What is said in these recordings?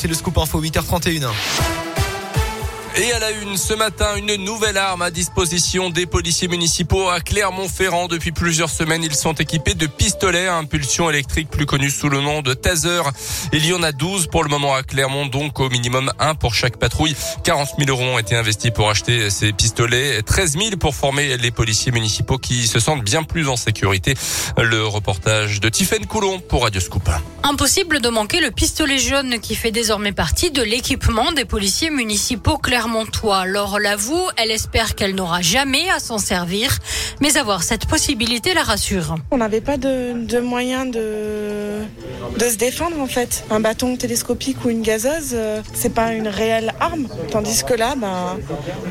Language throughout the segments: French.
C'est le scoop info 8h31. Et à la une, ce matin, une nouvelle arme à disposition des policiers municipaux à Clermont-Ferrand. Depuis plusieurs semaines, ils sont équipés de pistolets à impulsion électrique, plus connus sous le nom de taser. Il y en a 12 pour le moment à Clermont, donc au minimum un pour chaque patrouille. 40 000 euros ont été investis pour acheter ces pistolets, 13 000 pour former les policiers municipaux qui se sentent bien plus en sécurité. Le reportage de Tiffaine Coulon pour Radio Scoop. Impossible de manquer le pistolet jaune qui fait désormais partie de l'équipement des policiers municipaux clermontois. Laure l'avoue, elle espère qu'elle n'aura jamais à s'en servir, mais avoir cette possibilité la rassure. On n'avait pas de, de moyen de, de se défendre en fait. Un bâton télescopique ou une gazeuse, euh, c'est pas une réelle arme. Tandis que là, ben,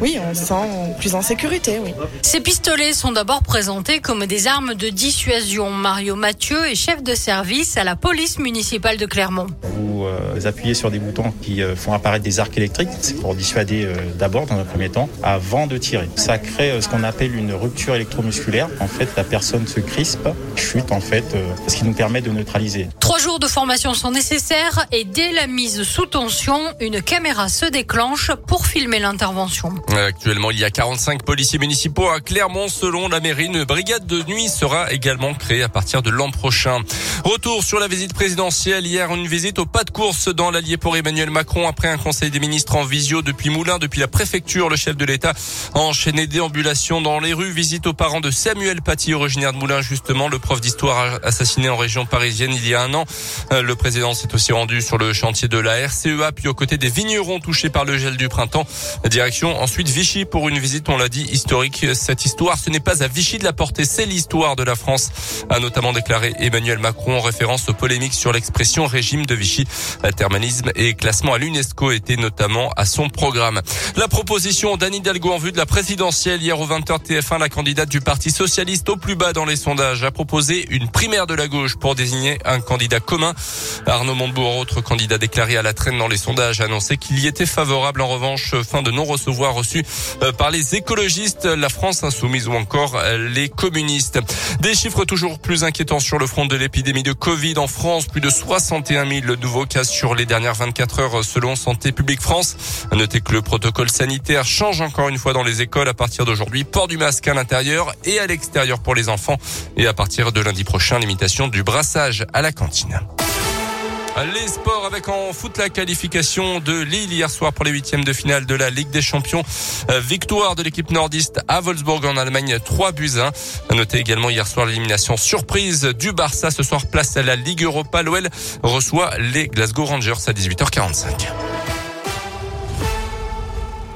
oui, on se sent plus en sécurité, oui. Ces pistolets sont d'abord présentés comme des armes de dissuasion. Mario Mathieu est chef de service à la police municipale de Clermont. Vous euh, appuyez sur des boutons qui euh, font apparaître des arcs électriques. C'est pour dissuader euh, d'abord, dans un premier temps, avant de tirer. Ça crée euh, ce qu'on appelle une rupture électromusculaire. En fait, la personne se crispe, chute en fait, euh, ce qui nous permet de neutraliser. Trois jours de formation sont nécessaires et dès la mise sous tension, une caméra se déclenche pour filmer l'intervention. Actuellement, il y a 45 policiers municipaux à Clermont. Selon la mairie, une brigade de nuit sera également créée à partir de l'an prochain. Retour sur la visite présidentielle. Hier, une visite au pas de course dans l'Allier pour Emmanuel Macron après un conseil des ministres en visio depuis Moulins, depuis la préfecture. Le chef de l'État a enchaîné déambulations dans les rues. Visite aux parents de Samuel Paty, originaire de Moulins, justement, le prof d'histoire assassiné en région parisienne il y a un an. Euh, Le président s'est aussi rendu sur le chantier de la RCEA, puis aux côtés des vignerons touchés par le gel du printemps. Direction ensuite Vichy pour une visite, on l'a dit, historique. Cette histoire, ce n'est pas à Vichy de la porter, c'est l'histoire de la France, a notamment déclaré Emmanuel Macron en référence aux polémiques sur l'expression régime de Vichy. Thermalisme et classement à l'UNESCO étaient notamment à son programme. La proposition d'Anne Hidalgo en vue de la présidentielle hier au 20h TF1, la candidate du Parti Socialiste au plus bas dans les sondages, a proposé une primaire de la gauche pour désigner un candidat commun. Arnaud Montebourg, autre candidat déclaré à la traîne dans les sondages, a annoncé qu'il y était favorable. En revanche, fin de non-recevoir reçu euh, par les écologistes, la France insoumise ou encore euh, les communistes. Des chiffres toujours plus inquiétants sur le front de l'épidémie de Covid en France. Plus de 61 000 nouveaux cas sur les dernières 24 heures selon Santé publique France. Notez que le protocole sanitaire change encore une fois dans les écoles à partir d'aujourd'hui. Port du masque à l'intérieur et à l'extérieur pour les enfants. Et à partir de lundi prochain, limitation du brassage à la cantine. Les sports avec en foot la qualification de Lille hier soir pour les huitièmes de finale de la Ligue des Champions. Euh, Victoire de l'équipe nordiste à Wolfsburg en Allemagne, 3 buts 1. À noter également hier soir l'élimination surprise du Barça. Ce soir place à la Ligue Europa. L'OL reçoit les Glasgow Rangers à 18h45.